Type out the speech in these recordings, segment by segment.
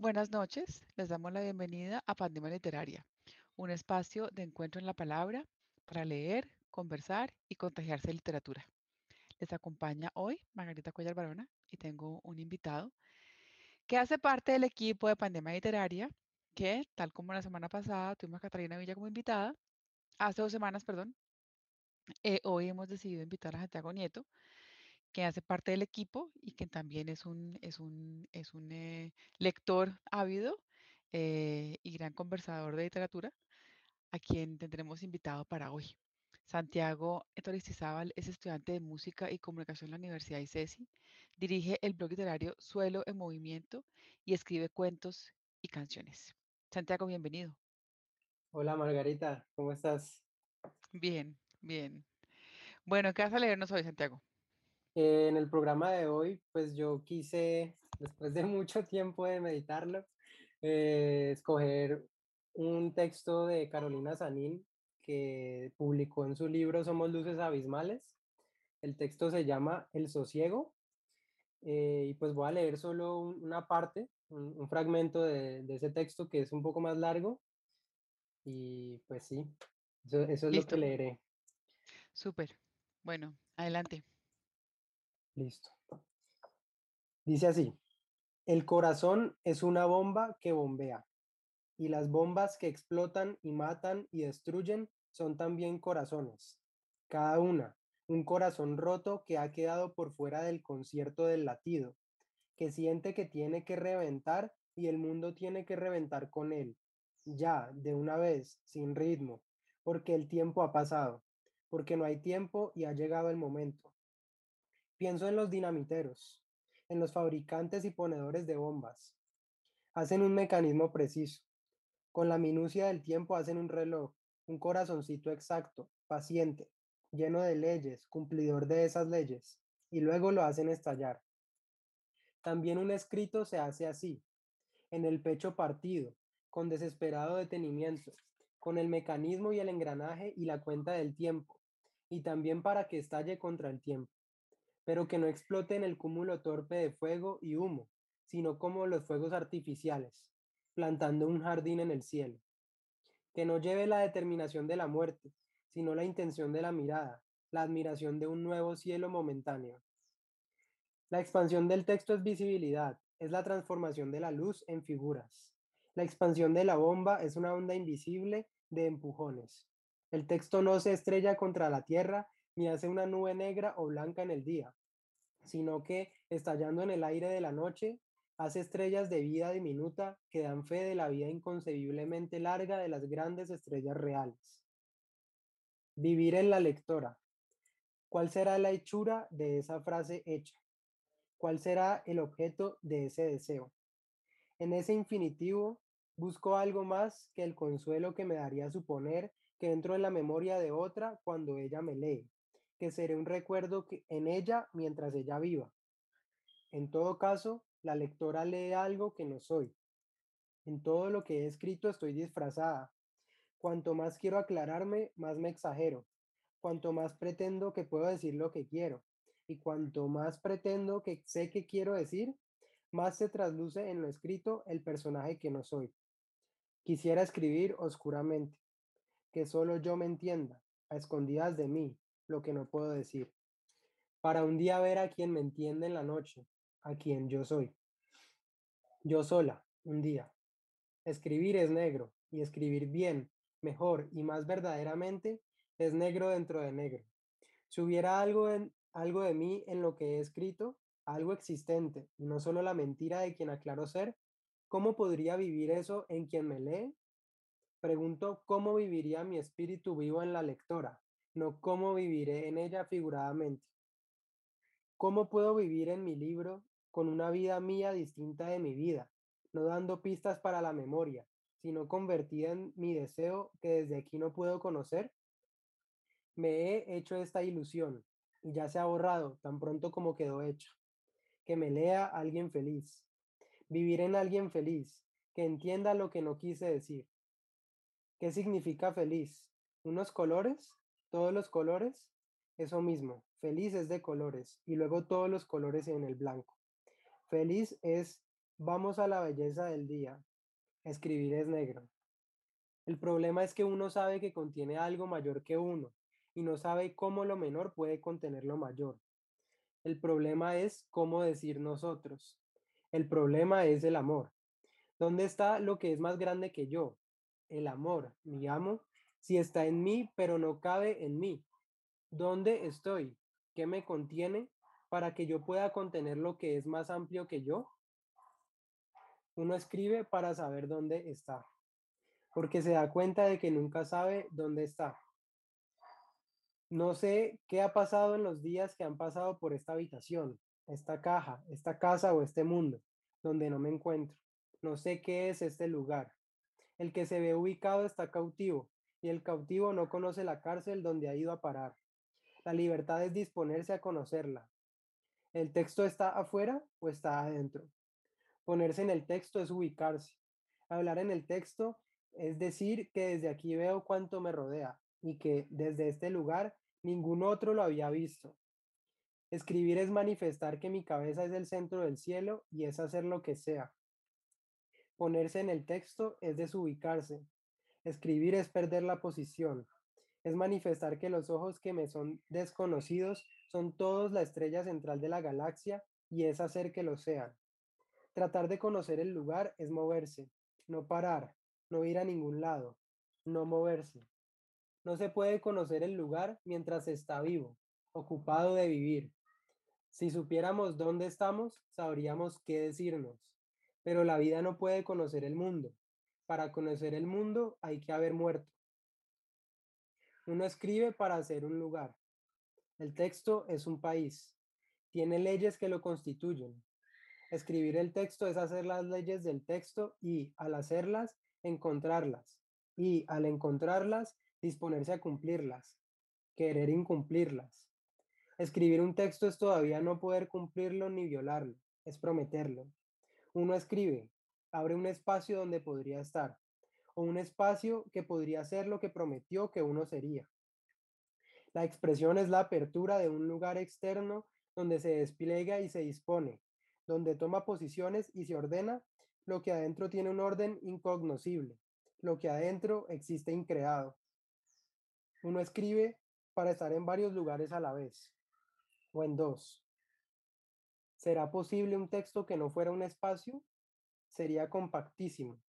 Buenas noches, les damos la bienvenida a Pandemia Literaria, un espacio de encuentro en la palabra para leer, conversar y contagiarse de literatura. Les acompaña hoy Margarita Cuellar Barona y tengo un invitado que hace parte del equipo de Pandemia Literaria, que tal como la semana pasada tuvimos a Catalina Villa como invitada, hace dos semanas, perdón, eh, hoy hemos decidido invitar a Santiago Nieto, que hace parte del equipo y que también es un, es un, es un eh, lector ávido eh, y gran conversador de literatura, a quien tendremos invitado para hoy. Santiago Toristizábal es estudiante de música y comunicación en la Universidad de ICESI, dirige el blog literario Suelo en Movimiento y escribe cuentos y canciones. Santiago, bienvenido. Hola Margarita, ¿cómo estás? Bien, bien. Bueno, ¿qué vas a leernos hoy, Santiago? Eh, en el programa de hoy, pues yo quise, después de mucho tiempo de meditarlo, eh, escoger un texto de Carolina Sanín que publicó en su libro Somos Luces Abismales. El texto se llama El Sosiego eh, y pues voy a leer solo una parte, un, fragmento de, ese texto que es un poco más largo y pues sí, eso, eso es lo que leeré. Súper. Bueno, adelante. Listo. Dice así, el corazón es una bomba que bombea y las bombas que explotan y matan y destruyen son también corazones. Cada una, un corazón roto que ha quedado por fuera del concierto del latido, que siente que tiene que reventar y el mundo tiene que reventar con él, ya, de una vez, sin ritmo, porque el tiempo ha pasado, porque no hay tiempo y ha llegado el momento Pienso en los dinamiteros, en los fabricantes y ponedores de bombas. Hacen un mecanismo preciso. Con la minucia del tiempo hacen un reloj, un corazoncito exacto, paciente, lleno de leyes, cumplidor de esas leyes, y luego lo hacen estallar. También un escrito se hace así, en el pecho partido, con desesperado detenimiento, con el mecanismo y el engranaje y la cuenta del tiempo, y también para que estalle contra el tiempo pero que no explote en el cúmulo torpe de fuego y humo, sino como los fuegos artificiales, plantando un jardín en el cielo. Que no lleve la determinación de la muerte, sino la intención de la mirada, la admiración de un nuevo cielo momentáneo. La expansión del texto es visibilidad, es la transformación de la luz en figuras. La expansión de la bomba es una onda invisible de empujones. El texto no se estrella contra la tierra ni hace una nube negra o blanca en el día, sino que, estallando en el aire de la noche, hace estrellas de vida diminuta que dan fe de la vida inconcebiblemente larga de las grandes estrellas reales. Vivir en la lectora. ¿Cuál será la hechura de esa frase hecha? ¿Cuál será el objeto de ese deseo? En ese infinitivo busco algo más que el consuelo que me daría suponer que entro en la memoria de otra cuando ella me lee que seré un recuerdo que, en ella mientras ella viva. En todo caso, la lectora lee algo que no soy. En todo lo que he escrito estoy disfrazada. Cuanto más quiero aclararme, más me exagero. Cuanto más pretendo que puedo decir lo que quiero. Y cuanto más pretendo que sé que quiero decir, más se trasluce en lo escrito el personaje que no soy. Quisiera escribir oscuramente, que solo yo me entienda, a escondidas de mí, lo que no puedo decir, para un día ver a quien me entiende en la noche, a quien yo soy. Yo sola, un día. Escribir es negro y escribir bien, mejor y más verdaderamente es negro dentro de negro. Si hubiera algo, en, algo de mí en lo que he escrito, algo existente, y no solo la mentira de quien aclaro ser, ¿cómo podría vivir eso en quien me lee? Pregunto cómo viviría mi espíritu vivo en la lectora, no cómo viviré en ella figuradamente. ¿Cómo puedo vivir en mi libro con una vida mía distinta de mi vida, no dando pistas para la memoria, sino convertida en mi deseo que desde aquí no puedo conocer? Me he hecho esta ilusión y ya se ha borrado tan pronto como quedó hecha. Que me lea alguien feliz. Vivir en alguien feliz, que entienda lo que no quise decir. ¿Qué significa feliz? ¿Unos colores? Todos los colores, eso mismo, feliz es de colores y luego todos los colores en el blanco. Feliz es Vamos a la belleza del día. Escribir es negro. El problema es que uno sabe que contiene algo mayor que uno y no sabe cómo lo menor puede contener lo mayor. El problema es cómo decir nosotros. El problema es el amor. ¿Dónde está lo que es más grande que yo? El amor, mi amo, si está en mí, pero no cabe en mí. ¿Dónde estoy? ¿Qué me contiene para que yo pueda contener lo que es más amplio que yo? Uno escribe para saber dónde está, porque se da cuenta de que nunca sabe dónde está. No sé qué ha pasado en los días que han pasado por esta habitación, esta caja, esta casa o este mundo, donde no me encuentro. No sé qué es este lugar. El que se ve ubicado está cautivo, y el cautivo no conoce la cárcel donde ha ido a parar. La libertad es disponerse a conocerla. ¿El texto está afuera o está adentro? Ponerse en el texto es ubicarse. Hablar en el texto es decir que desde aquí veo cuánto me rodea y que desde este lugar ningún otro lo había visto. Escribir es manifestar que mi cabeza es el centro del cielo y es hacer lo que sea. Ponerse en el texto es desubicarse. Escribir es perder la posición. Es manifestar que los ojos que me son desconocidos son todos la estrella central de la galaxia y es hacer que lo sean. Tratar de conocer el lugar es moverse, no parar, no ir a ningún lado, no moverse. No se puede conocer el lugar mientras está vivo, ocupado de vivir. Si supiéramos dónde estamos, sabríamos qué decirnos. Pero la vida no puede conocer el mundo. Para conocer el mundo hay que haber muerto. Uno escribe para hacer un lugar. El texto es un país. Tiene leyes que lo constituyen. Escribir el texto es hacer las leyes del texto y, al hacerlas, encontrarlas. Y, al encontrarlas, disponerse a cumplirlas. Querer incumplirlas. Escribir un texto es todavía no poder cumplirlo ni violarlo, es prometerlo. Uno escribe, abre un espacio donde podría estar, o un espacio que podría ser lo que prometió que uno sería. La expresión es la apertura de un lugar externo donde se despliega y se dispone, donde toma posiciones y se ordena lo que adentro tiene un orden incognoscible, lo que adentro existe increado. Uno escribe para estar en varios lugares a la vez, o en dos. ¿Será posible un texto que no fuera un espacio? Sería compactísimo,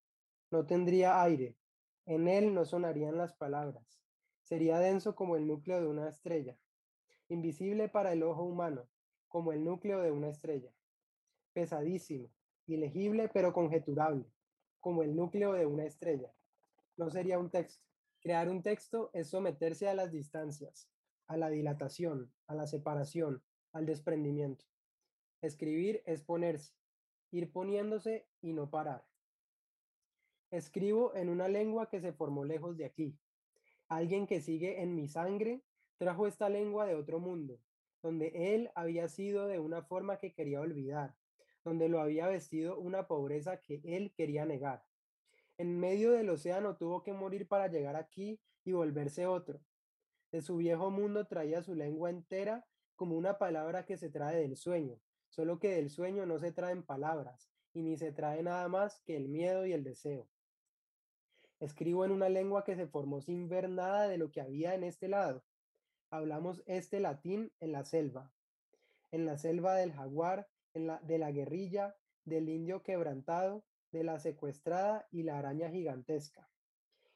no tendría aire, en él no sonarían las palabras, sería denso como el núcleo de una estrella, invisible para el ojo humano, como el núcleo de una estrella pesadísimo, ilegible pero conjeturable, como el núcleo de una estrella. No sería un texto. Crear un texto es someterse a las distancias, a la dilatación, a la separación, al desprendimiento. Escribir es ponerse, ir poniéndose y no parar. Escribo en una lengua que se formó lejos de aquí. Alguien que sigue en mi sangre trajo esta lengua de otro mundo, donde él había sido de una forma que quería olvidar, donde lo había vestido una pobreza que él quería negar. En medio del océano tuvo que morir para llegar aquí y volverse otro. De su viejo mundo traía su lengua entera como una palabra que se trae del sueño, solo que del sueño no se traen palabras, y ni se trae nada más que el miedo y el deseo. Escribo en una lengua que se formó sin ver nada de lo que había en este lado. Hablamos este latín en la selva. En la selva del jaguar de la guerrilla, del indio quebrantado, de la secuestrada y la araña gigantesca.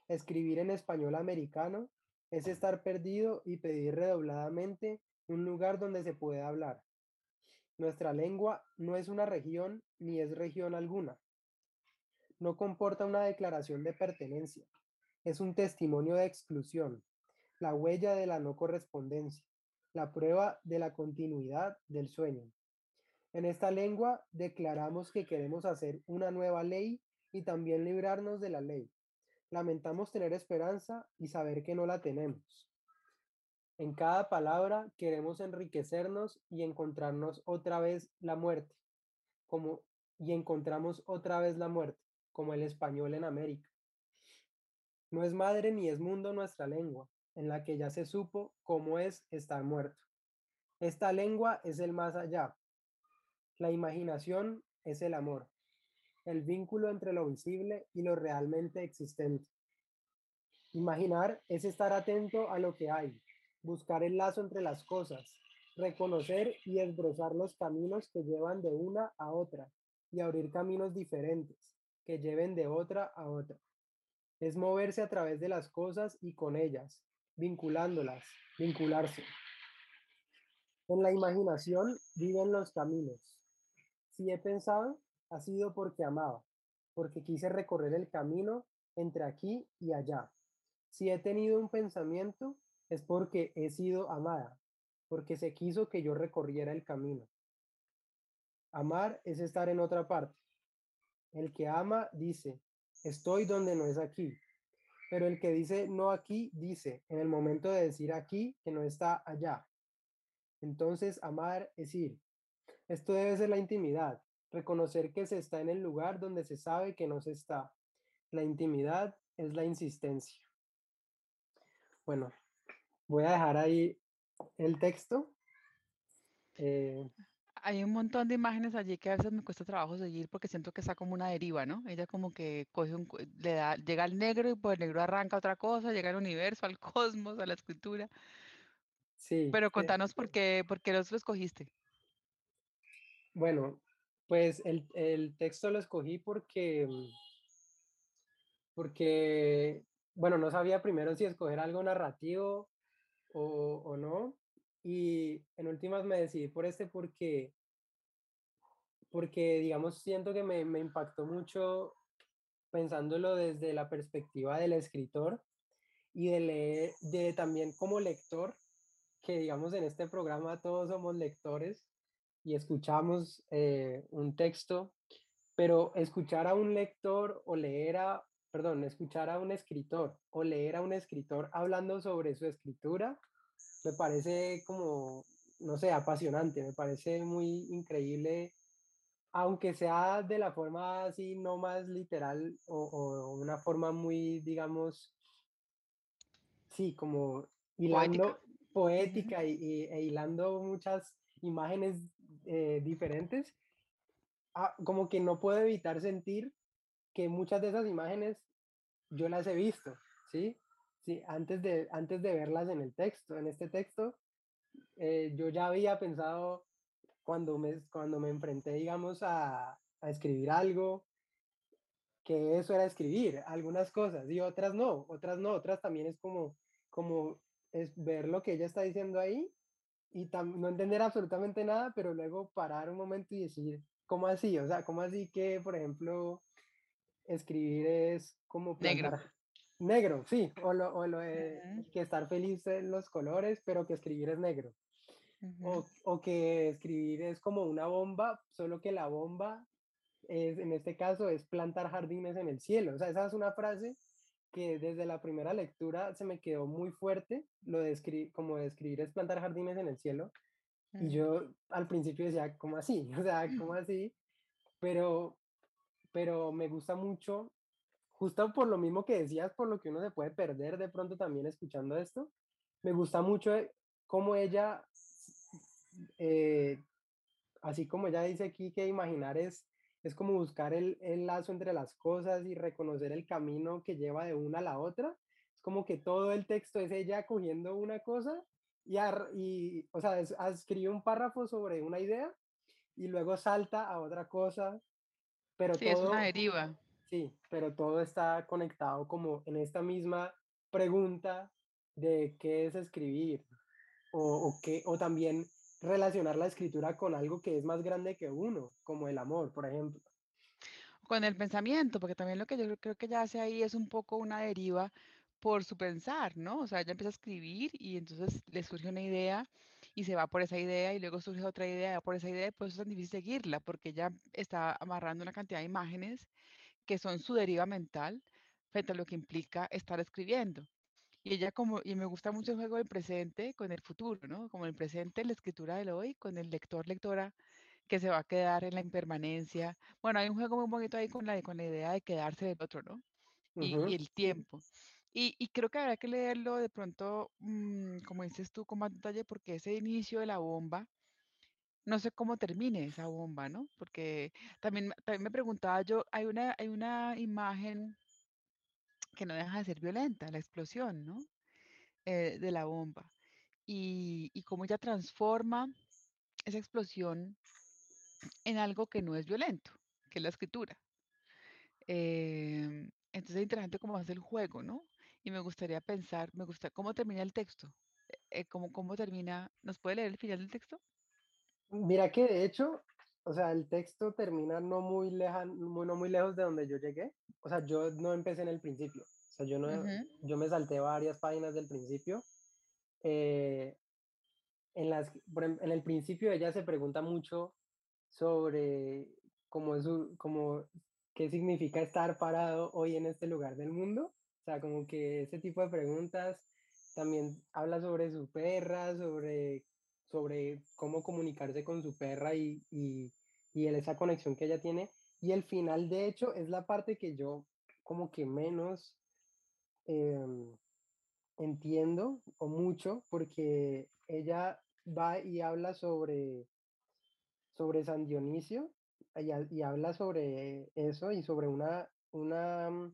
Escribir en español americano es estar perdido y pedir redobladamente un lugar donde se pueda hablar. Nuestra lengua no es una región ni es región alguna. No comporta una declaración de pertenencia. Es un testimonio de exclusión, la huella de la no correspondencia, la prueba de la continuidad del sueño. En esta lengua declaramos que queremos hacer una nueva ley y también librarnos de la ley. Lamentamos tener esperanza y saber que no la tenemos. En cada palabra queremos enriquecernos y encontrarnos otra vez la muerte, como y encontramos otra vez la muerte, como el español en América. No es madre ni es mundo nuestra lengua, en la que ya se supo cómo es estar muerto. Esta lengua es el más allá, la imaginación es el amor. el vínculo entre lo visible y lo realmente existente. Imaginar es estar atento a lo que hay, buscar el lazo entre las cosas, reconocer y esbrozar los caminos que llevan de una a otra y abrir caminos diferentes que lleven de otra a otra. Es moverse a través de las cosas y con ellas, vinculándolas, vincularse. En la imaginación viven los caminos. Si he pensado, ha sido porque amaba, porque quise recorrer el camino entre aquí y allá. Si he tenido un pensamiento, es porque he sido amada, porque se quiso que yo recorriera el camino. Amar es estar en otra parte. El que ama dice, estoy donde no es aquí. Pero el que dice no aquí, dice en el momento de decir aquí que no está allá. Entonces, amar es ir. Esto debe ser la intimidad, reconocer que se está en el lugar donde se sabe que no se está. La intimidad es la insistencia. Bueno, voy a dejar ahí el texto. Eh, Hay un montón de imágenes allí que a veces me cuesta trabajo seguir porque siento que está como una deriva, ¿no? Ella como que coge un, le da, llega al negro y por el negro arranca otra cosa, llega al universo, al cosmos, a la escritura. sí, Pero eh, contanos por qué, por qué los lo escogiste. bueno, pues el, el texto lo escogí porque, porque, bueno, no sabía primero si escoger algo narrativo o, o no. Y en últimas me decidí por este porque, porque digamos, siento que me, me impactó mucho pensándolo desde la perspectiva del escritor y de leer, de también como lector, que digamos en este programa todos somos lectores y escuchamos eh, un texto, pero escuchar a un lector o leer a, perdón, escuchar a un escritor o leer a un escritor hablando sobre su escritura, me parece como, no sé, apasionante, me parece muy increíble aunque sea de la forma así, no más literal o, o una forma muy, digamos, sí, como Poética. hilando poética y, y- e hilando muchas imágenes eh, diferentes, ah, como que no puedo evitar sentir que muchas de esas imágenes yo las he visto, ¿sí? Sí, antes de, antes de verlas en el texto, en este texto, eh, yo ya había pensado cuando me, cuando me enfrenté, digamos, a, a escribir algo, que eso era escribir algunas cosas y otras no, otras no, otras también es como, como es ver lo que ella está diciendo ahí y no entender absolutamente nada, pero luego parar un momento y decir, ¿cómo así? O sea, ¿cómo así que, por ejemplo, escribir es como Negro. plantar negro? Sí, o lo, o lo de Ujú, que estar feliz en los colores, pero que escribir es negro. O, o que escribir es como una bomba, solo que la bomba es, en este caso es plantar jardines en el cielo. O sea, esa es una frase que desde la primera lectura se me quedó muy fuerte, lo de como de escribir es plantar jardines en el cielo. Y Mm. yo al principio decía, ¿cómo así? O sea, ¿cómo así? Pero, pero me gusta mucho, justo por lo mismo que decías, por lo que uno se puede perder de pronto también escuchando esto, me gusta mucho eh, cómo ella, eh, así como ella dice aquí que imaginar es, es como buscar el, el lazo entre las cosas y reconocer el camino que lleva de una a la otra. Es como que todo el texto es ella cogiendo una cosa y, y o sea, es- escribe un párrafo sobre una idea y luego salta a otra cosa, pero Sí, es una todo, deriva. sí, pero todo está conectado como en esta misma pregunta de qué es escribir o, o, qué, o también relacionar la escritura con algo que es más grande que uno, como el amor, por ejemplo. Con el pensamiento, porque también lo que yo creo que ella hace ahí es un poco una deriva por su pensar, ¿no? O sea, ella empieza a escribir y entonces le surge una idea y se va por esa idea y luego surge otra idea y por esa idea y eso es tan difícil seguirla, porque ella está amarrando una cantidad de imágenes que son su deriva mental frente a lo que implica estar escribiendo. Y ella como, y me gusta mucho el juego del presente con el futuro, ¿no? Como el presente, la escritura del hoy, con el lector, lectora que se va a quedar en la impermanencia. Bueno, hay un juego muy bonito ahí con la, con la idea de quedarse del otro, ¿no? Y, y Ujú, el tiempo. Y, creo que habrá que leerlo de pronto, mm, como dices tú, con más detalle, porque ese inicio de la bomba no sé cómo termine esa bomba, ¿no? Porque también, también me preguntaba yo, hay una, hay una imagen que no deja de ser violenta, la explosión, ¿no? Eh, de la bomba. Y, y cómo ella transforma esa explosión en algo que no es violento, que es la escritura. Em, entonces es interesante cómo hace el juego, ¿no? Y me gustaría pensar, me gusta cómo termina el texto. Eh, cómo, cómo termina, ¿nos puede leer el final del texto? Mira que de hecho, o sea, el texto termina no muy lejano, no muy lejos de donde yo llegué. O sea, yo no empecé en el principio. O sea, yo no, yo me salté varias páginas del principio. eh, en las, em- en el principio ella se pregunta mucho sobre cómo es su- cómo, qué significa estar parado hoy en este lugar del mundo. O sea, como que ese tipo de preguntas. También habla sobre su perra, sobre, sobre cómo comunicarse con su perra y, y, y esa conexión que ella tiene. Y el final, de hecho, es la parte que yo como que menos em, entiendo o mucho, porque ella va y habla sobre sobre San Dionisio y, y habla sobre eso y sobre una, una,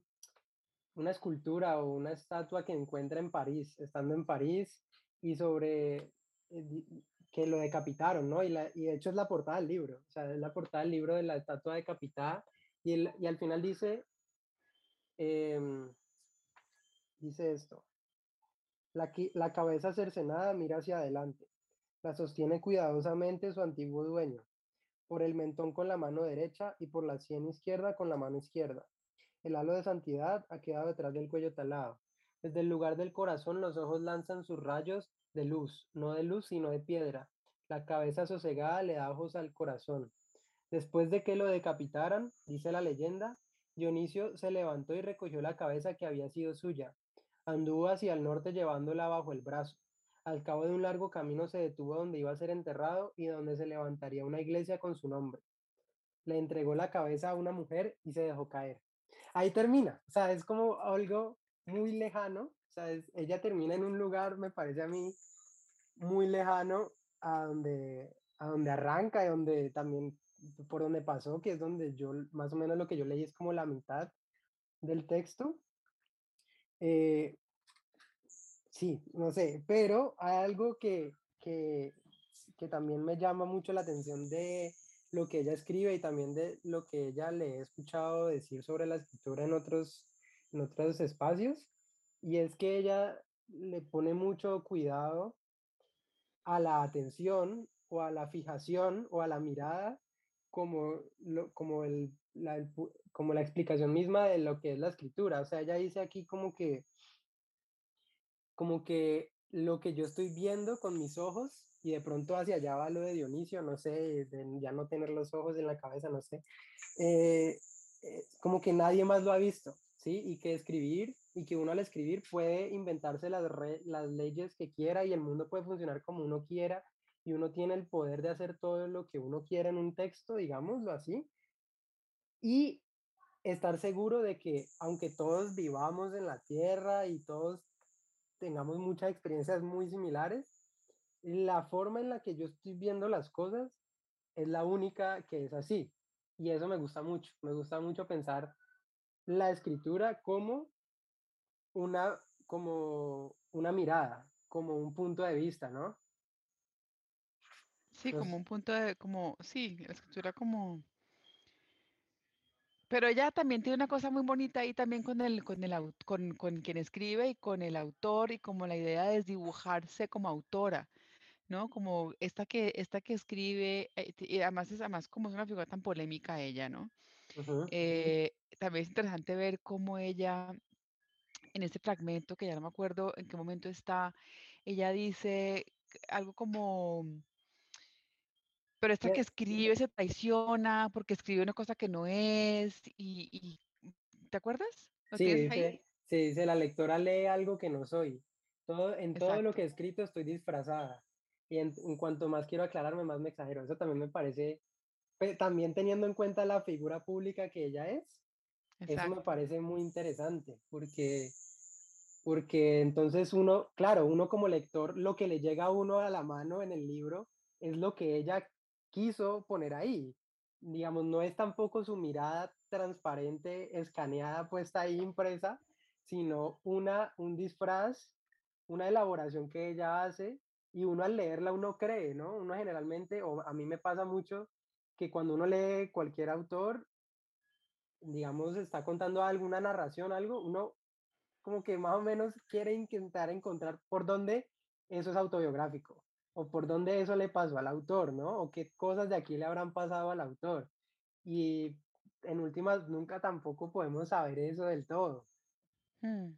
una escultura o una estatua que encuentra en París, estando en París, y sobre eh, que lo decapitaron, ¿no? Y, la, y de hecho es la portada del libro, o sea, es la portada del libro de la estatua decapitada, y, el- y al final dice, em, dice esto, la, la cabeza cercenada mira hacia adelante, la sostiene cuidadosamente su antiguo dueño por el mentón con la mano derecha y por la sien izquierda con la mano izquierda. El halo de santidad ha quedado detrás del cuello talado. Desde el lugar del corazón los ojos lanzan sus rayos de luz, no de luz sino de piedra. La cabeza sosegada le da ojos al corazón. Después de que lo decapitaran, dice la leyenda, Dionisio se levantó y recogió la cabeza que había sido suya. Anduvo hacia el norte llevándola bajo el brazo. Al cabo de un largo camino se detuvo donde iba a ser enterrado y donde se levantaría una iglesia con su nombre. Le entregó la cabeza a una mujer y se dejó caer. Ahí termina, o sea, es como algo muy lejano, o sea, es- ella termina en un lugar, me parece a mí, muy lejano a donde, a donde arranca y donde también por donde pasó, que es donde yo más o menos lo que yo leí es como la mitad del texto. Eh, sí, no sé, pero hay algo que, que, que también me llama mucho la atención de lo que ella escribe y también de lo que ella le he escuchado decir sobre la escritura en otros, en otros espacios, y es que ella le pone mucho cuidado a la atención o a la fijación o a la mirada como, lo, como, el, la, el como la explicación misma de lo que es la escritura. O sea, ella dice aquí como que, como que lo que yo estoy viendo con mis ojos y de pronto hacia allá va lo de Dionisio, no sé, ya no tener los ojos en la cabeza, no sé, eh, eh, como que nadie más lo ha visto, ¿sí? Y que escribir, y que uno al escribir puede inventarse las, las leyes que quiera y el mundo puede funcionar como uno quiera y uno tiene el poder de hacer todo lo que uno quiera en un texto, digámoslo así, y estar seguro de que aunque todos vivamos en la tierra y todos tengamos muchas experiencias muy similares, la forma en la que yo estoy viendo las cosas es la única que es así. Y eso me gusta mucho. Me gusta mucho pensar la escritura como una, como una mirada, como un punto de vista, ¿no? Sí, como un punto de, como, sí, la escritura como... Pero ella también tiene una cosa muy bonita ahí también con el, con el, con, con quien escribe y con el autor y como la idea de desdibujarse como autora, ¿no? Como esta que, esta que escribe, eh, y además es además como es una figura tan polémica ella, ¿no? uh -huh. Eh, también es interesante ver cómo ella, en este fragmento, que ya no me acuerdo en qué momento está, ella dice algo como pero esta que escribe se traiciona porque escribe una cosa que no es y, y ¿te acuerdas? ¿Lo Sí, dice, sí, dice, la lectora lee algo que no soy. Todo, en todo lo que he escrito estoy disfrazada. Y en, en cuanto más quiero aclararme, más me exagero. Eso también me parece, pues, también teniendo en cuenta la figura pública que ella es, eso me exacto. parece muy interesante, porque, porque entonces uno, claro, uno como lector, lo que le llega a uno a la mano en el libro es lo que ella quiso poner ahí. Digamos, no es tampoco su mirada transparente, escaneada, puesta ahí impresa, sino una, un disfraz, una elaboración que ella hace y uno al leerla uno cree, ¿no? Uno generalmente, o a mí me pasa mucho, que cuando uno lee cualquier autor, digamos, está contando alguna narración, algo, uno como que más o menos quiere intentar encontrar por dónde eso es autobiográfico o por dónde eso le pasó al autor, ¿no? O qué cosas de aquí le habrán pasado al autor. Y en últimas, nunca tampoco podemos saber eso del todo. Mm.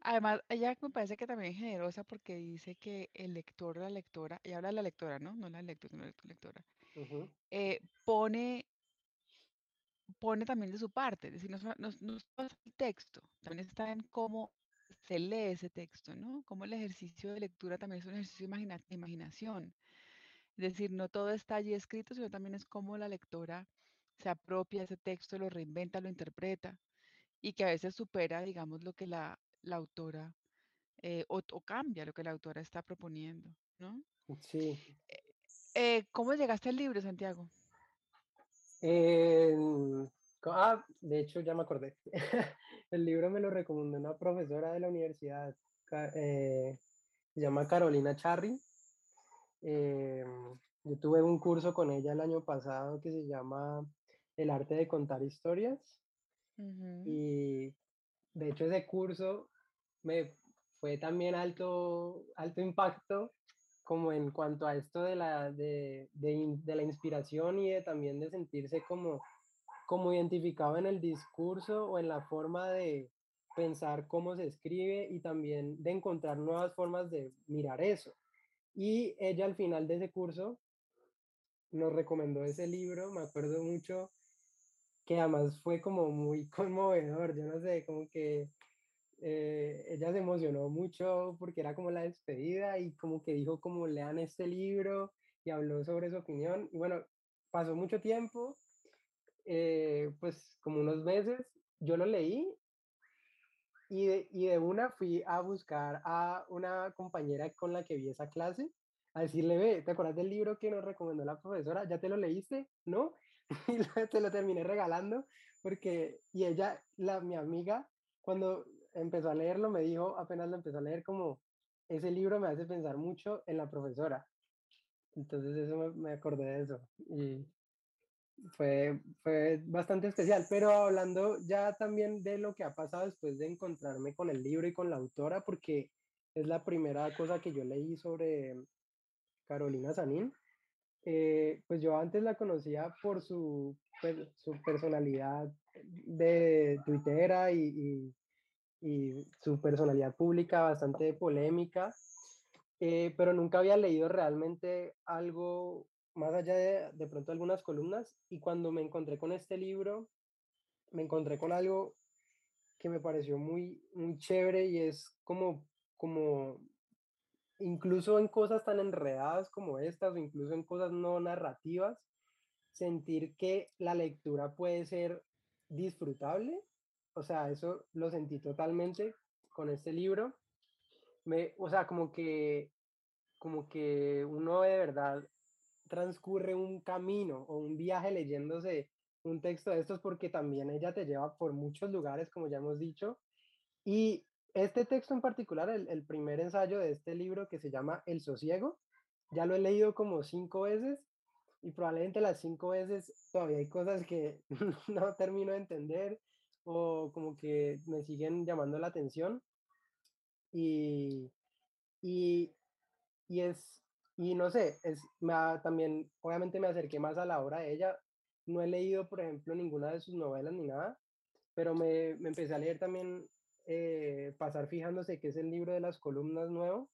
Además, ella me parece que también es generosa porque dice que el lector la lectora, y habla de la lectora, ¿no? No la lectora, sino la lectora, Ujú, eh, pone, pone también de su parte, es decir, no, so- no, no solo es el texto, también está en cómo se lee ese texto, ¿no? Cómo el ejercicio de lectura también es un ejercicio de imagina- de imaginación. Es decir, no todo está allí escrito, sino también es cómo la lectora se apropia ese texto, lo reinventa, lo interpreta y que a veces supera, digamos, lo que la, la autora eh, o, o cambia lo que la autora está proponiendo, ¿no? Sí. Eh, ¿cómo llegaste al libro, Santiago? Ah, de hecho, ya me acordé. El libro me lo recomendó una profesora de la universidad, eh, se llama Carolina Charri. Eh, yo tuve un curso con ella el año pasado que se llama El arte de contar historias y de hecho ese curso me fue también alto, alto impacto como en cuanto a esto de la, de, de la inspiración y de también de sentirse como, como identificado en el discurso o en la forma de pensar cómo se escribe y también de encontrar nuevas formas de mirar eso. Y ella al final de ese curso nos recomendó ese libro, me acuerdo mucho, que además fue como muy conmovedor, yo no sé, como que eh, ella se emocionó mucho porque era como la despedida y como que dijo como lean este libro y habló sobre su opinión. Y bueno, pasó mucho tiempo, eh, pues como unos meses, yo lo leí y de, y de una fui a buscar a una compañera con la que vi esa clase a decirle, ve, ¿te acuerdas del libro que nos recomendó la profesora? ¿Ya te lo leíste? ¿No? Y te lo terminé regalando porque, y ella, la, mi amiga, cuando empezó a leerlo, me dijo, apenas lo empezó a leer, como, ese libro me hace pensar mucho en la profesora. Entonces eso me, me acordé de eso. Y fue, fue bastante especial, pero hablando ya también de lo que ha pasado después de encontrarme con el libro y con la autora, porque es la primera cosa que yo leí sobre Carolina Sanín. eh, pues yo antes la conocía por su, pues, su personalidad de tuitera y, y, y su personalidad pública bastante polémica, eh, pero nunca había leído realmente algo más allá de, de pronto algunas columnas y cuando me encontré con este libro, me encontré con algo que me pareció muy, muy chévere y es como, como, incluso en cosas tan enredadas como estas o incluso en cosas no narrativas, sentir que la lectura puede ser disfrutable. O sea, eso lo sentí totalmente con este libro. Me, o sea, como que como que uno de verdad transcurre un camino o un viaje leyéndose un texto de estos porque también ella te lleva por muchos lugares, como ya hemos dicho. Y este texto en particular, el, el primer ensayo de este libro que se llama El sosiego, ya lo he leído como cinco veces y probablemente las cinco veces todavía hay cosas que no termino de entender o como que me siguen llamando la atención. Y, y y es, y no sé, es, me también, obviamente me acerqué más a la obra de ella. No he leído, por ejemplo, ninguna de sus novelas ni nada, pero me, me empecé a leer también eh, Pasar fijándose que es el libro de las columnas nuevo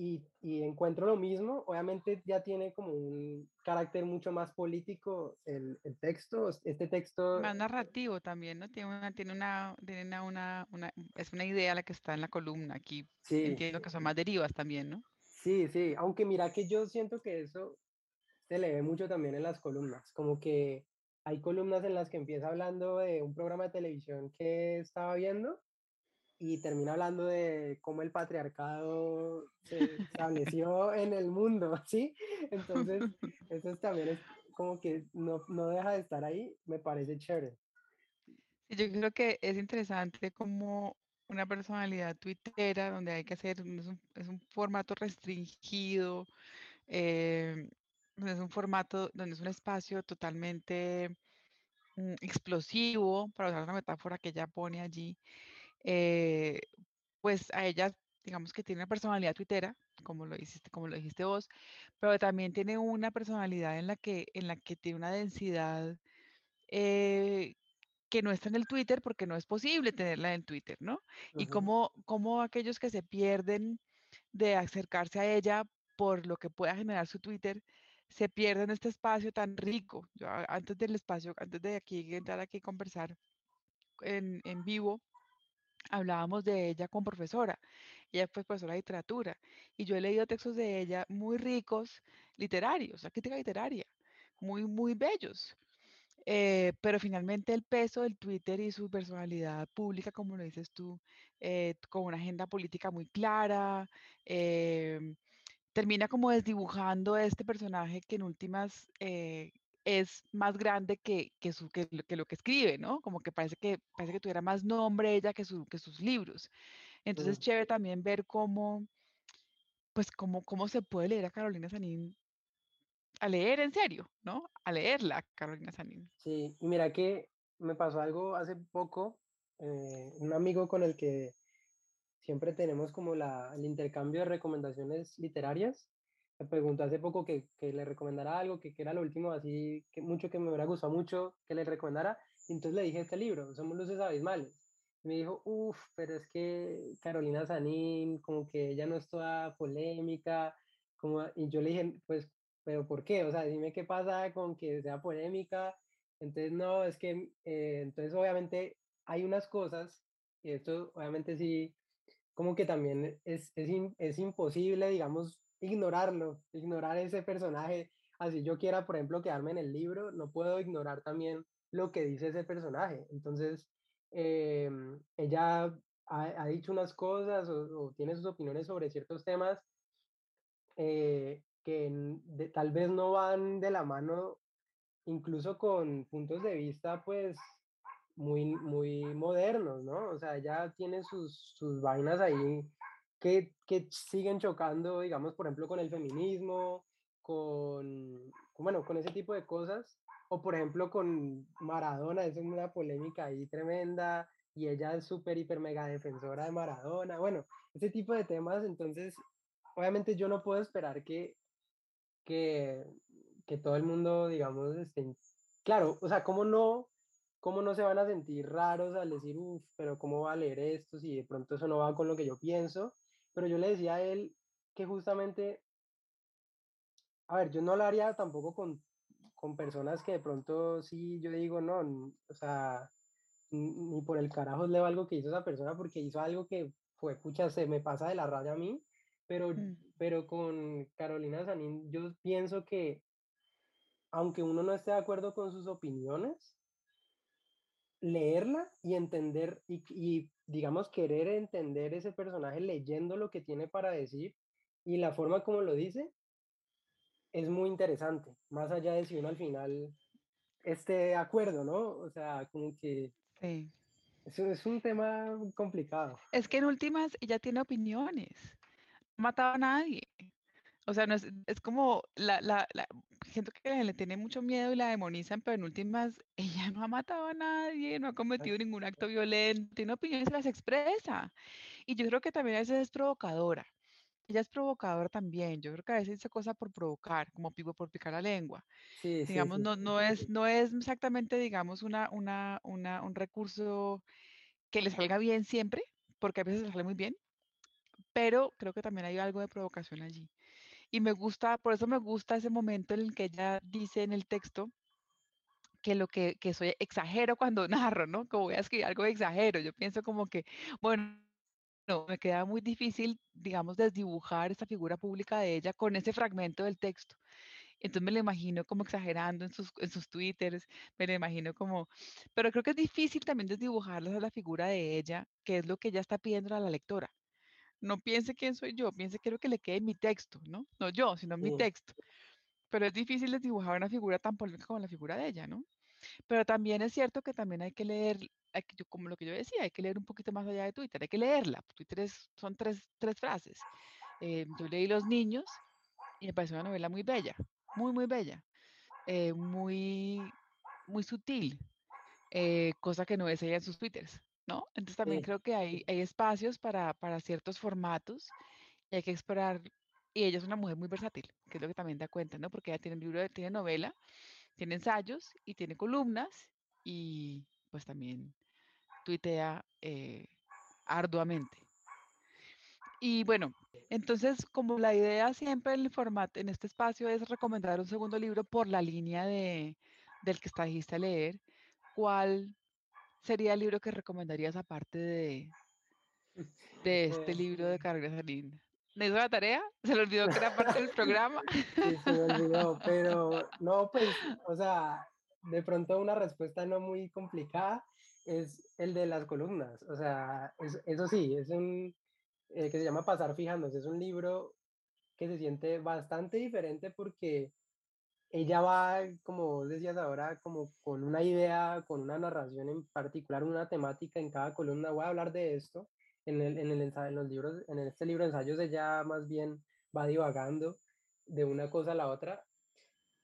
y, y encuentro lo mismo. Obviamente ya tiene como un carácter mucho más político el, el texto. Este texto, Más narrativo también, ¿no? Tiene una, tiene una, tiene una, una, es una idea la que está en la columna. Aquí sí, entiendo que son más derivas también, ¿no? sí, sí, aunque mira que yo siento que eso se le ve mucho también en las columnas, como que hay columnas en las que empieza hablando de un programa de televisión que estaba viendo y termina hablando de cómo el patriarcado se estableció en el mundo, ¿sí? Entonces, eso también es como que no, no deja de estar ahí, me parece chévere. Yo creo que es interesante como una personalidad tuitera donde hay que hacer, es un, es un formato restringido, eh, es un formato donde es un espacio totalmente mm, explosivo, para usar una metáfora que ella pone allí, eh, pues a ella, digamos que tiene una personalidad tuitera, como lo dijiste, como lo dijiste vos, pero también tiene una personalidad en la que, en la que tiene una densidad eh, que no está en el Twitter porque no es posible tenerla en Twitter, ¿no? Y cómo, cómo aquellos que se pierden de acercarse a ella por lo que pueda generar su Twitter, se pierden este espacio tan rico. Yo, antes del espacio, antes de aquí entrar aquí a conversar en, en vivo, hablábamos de ella con profesora. Ella fue profesora de literatura y yo he leído textos de ella muy ricos, literarios, la crítica literaria, muy, muy bellos. Eh, pero finalmente el peso del Twitter y su personalidad pública, como lo dices tú, eh, con una agenda política muy clara, em, termina como desdibujando este personaje que en últimas eh, es más grande que, que, su, que, que, lo que escribe, ¿no? Como que parece que, parece que tuviera más nombre ella que, su, que sus libros. Entonces, chévere también ver cómo, pues, cómo, cómo se puede leer a Carolina Sanín, a leer en serio, ¿no? A leerla, Carolina Sanín. Sí, y mira que me pasó algo hace poco, eh, un amigo con el que siempre tenemos como la, el intercambio de recomendaciones literarias. Me preguntó hace poco que, que le recomendara algo, que, que, era lo último, así que mucho que me hubiera gustado mucho que le recomendara. Y entonces le dije este libro, Somos Luces Abismales. Y me dijo, uff, pero es que Carolina Sanín, como que ella no es toda polémica. Como, y yo le dije, pues, pero ¿por qué? O sea, dime qué pasa con que sea polémica. Entonces, no, es que, eh, entonces obviamente hay unas cosas, y esto obviamente sí como que también es, es, es, imposible, digamos, ignorarlo, ignorar ese personaje. Así yo quiera, por ejemplo, quedarme en el libro, no puedo ignorar también lo que dice ese personaje. Entonces, eh, ella ha, ha, dicho unas cosas o, o, tiene sus opiniones sobre ciertos temas eh, que de, tal vez no van de la mano, incluso con puntos de vista, pues, muy, muy modernos, ¿no? O sea, ya tiene sus, sus vainas ahí que, que, siguen chocando, digamos, por ejemplo, con el feminismo, con, bueno, con ese tipo de cosas, o por ejemplo con Maradona, es una polémica ahí tremenda, y ella es súper, hiper, mega defensora de Maradona, bueno, ese tipo de temas, entonces, obviamente yo no puedo esperar que, que, que todo el mundo, digamos, esté, claro, o sea, ¿cómo no ¿cómo no se van a sentir raros al decir, uff, pero cómo va a leer esto si de pronto eso no va con lo que yo pienso? Pero yo le decía a él que justamente, a ver, yo no lo haría tampoco con, con personas que de pronto sí, yo digo, no, o sea, ni por el carajo le algo que hizo esa persona porque hizo algo que fue, pucha, se me pasa de la raya a mí, pero, mm. pero con Carolina Sanín yo pienso que aunque uno no esté de acuerdo con sus opiniones, leerla y entender y, y, digamos querer entender ese personaje leyendo lo que tiene para decir y la forma como lo dice es muy interesante, más allá de si uno al final esté de acuerdo, ¿no? O sea, como que sí. es, es un tema complicado. Es que en últimas ella tiene opiniones, no mataba a nadie. O sea, no es, es como la, la, la, gente que le tiene mucho miedo y la demonizan, pero en últimas ella no ha matado a nadie, no ha cometido ningún acto violento, tiene opiniones y las expresa. Y yo creo que también a veces es provocadora. Ella es provocadora también. Yo creo que a veces dice cosas por provocar, como pico por picar la lengua. Sí, sí, digamos, sí. no, no, es, no es exactamente, digamos, una, una, una, un recurso que le salga bien siempre, porque a veces le sale muy bien, pero creo que también hay algo de provocación allí. Y me gusta, por eso me gusta ese momento en el que ella dice en el texto que lo que, que soy exagero cuando narro, ¿no? Como voy a escribir algo exagero. Yo pienso como que, bueno, no, me queda muy difícil, digamos, desdibujar esta figura pública de ella con ese fragmento del texto. Entonces me lo imagino como exagerando en sus, en sus twitters, me lo imagino como, pero creo que es difícil también desdibujarles a la figura de ella, que es lo que ella está pidiendo a la lectora. No piense quién soy yo, piense quiero que le quede mi texto, ¿no? No yo, sino mi texto. Pero es difícil desdibujar una figura tan polémica como la figura de ella, ¿no? Pero también es cierto que también hay que leer, hay que, como lo que yo decía, hay que leer un poquito más allá de Twitter, hay que leerla. Twitter es, son tres, tres frases. Eh, yo leí Los Niños y me pareció una novela muy bella, muy, muy bella, eh, muy, muy sutil, eh, cosa que no es ella en sus Twitters, ¿no? Entonces también sí, creo que hay, hay espacios para, para ciertos formatos y hay que explorar. Y ella es una mujer muy versátil, que es lo que también da cuenta, ¿no? Porque ella tiene libro, de- tiene novela, tiene ensayos y tiene columnas y pues también tuitea eh, arduamente. Y bueno, entonces como la idea siempre en el formato, en este espacio es recomendar un segundo libro por la línea de, del que estajiste a leer, ¿cuál sería el libro que recomendarías aparte de, de este libro de Carolina Salín? ¿Me hizo la tarea? ¿Se le olvidó que era parte del programa? sí, se me olvidó, pero no, pues, o sea, de pronto una respuesta no muy complicada es el de las columnas, o sea, es- eso sí, es un, eh, que se llama Pasar fijándose, es un libro que se siente bastante diferente porque ella va, como vos decías ahora, como con una idea, con una narración en particular, una temática en cada columna. Voy a hablar de esto. En, el, en, el ensayo, en los libros, en este libro de ensayos ella más bien va divagando de una cosa a la otra.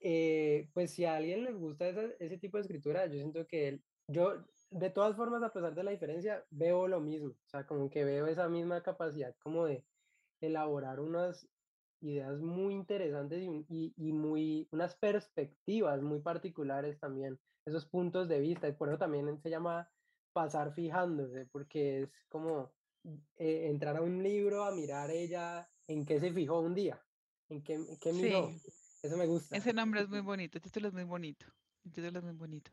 Eh, pues si a alguien les gusta ese, tipo de escritura, yo siento que yo, de todas formas, a pesar de la diferencia, veo lo mismo. O sea, como que veo esa misma capacidad como de elaborar unas ideas muy interesantes y, y- y muy, unas perspectivas muy particulares también, esos puntos de vista, y por eso también se llama pasar fijándose, porque es como eh, entrar a un libro a mirar ella en qué se fijó un día, en qué, en qué miró, Sí, eso me gusta. ese nombre es muy bonito, el título es muy bonito, el título es muy bonito.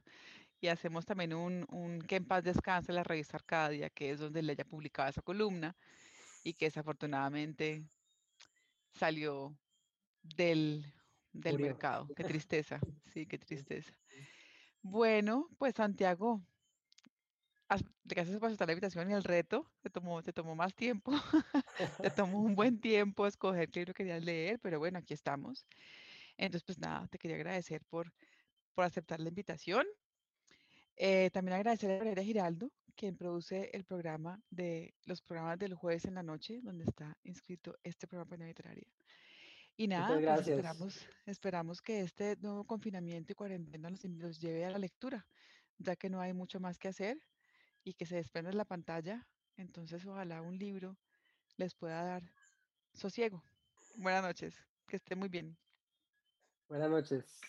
Y hacemos también un, un que en paz descanse la revista Arcadia, que es donde ella publicaba esa columna y que desafortunadamente salió del, del Murió. mercado. Qué tristeza, sí, qué tristeza. Bueno, pues Santiago, gracias por aceptar la invitación y el reto. Te tomó, te tomó más tiempo, te tomó un buen tiempo escoger qué libro querías leer, pero bueno, aquí estamos. Entonces, pues nada, te quería agradecer por, por aceptar la invitación. Eh, también agradecer a Valeria Giraldo, quien produce el programa de los programas del jueves en la noche, donde está inscrito este programa Panela Literaria. Y nada, pues esperamos, esperamos que este nuevo confinamiento y cuarentena los, los lleve a la lectura, ya que no hay mucho más que hacer y que se desprende de la pantalla. Entonces, ojalá un libro les pueda dar sosiego. Buenas noches, que esté muy bien. Buenas noches.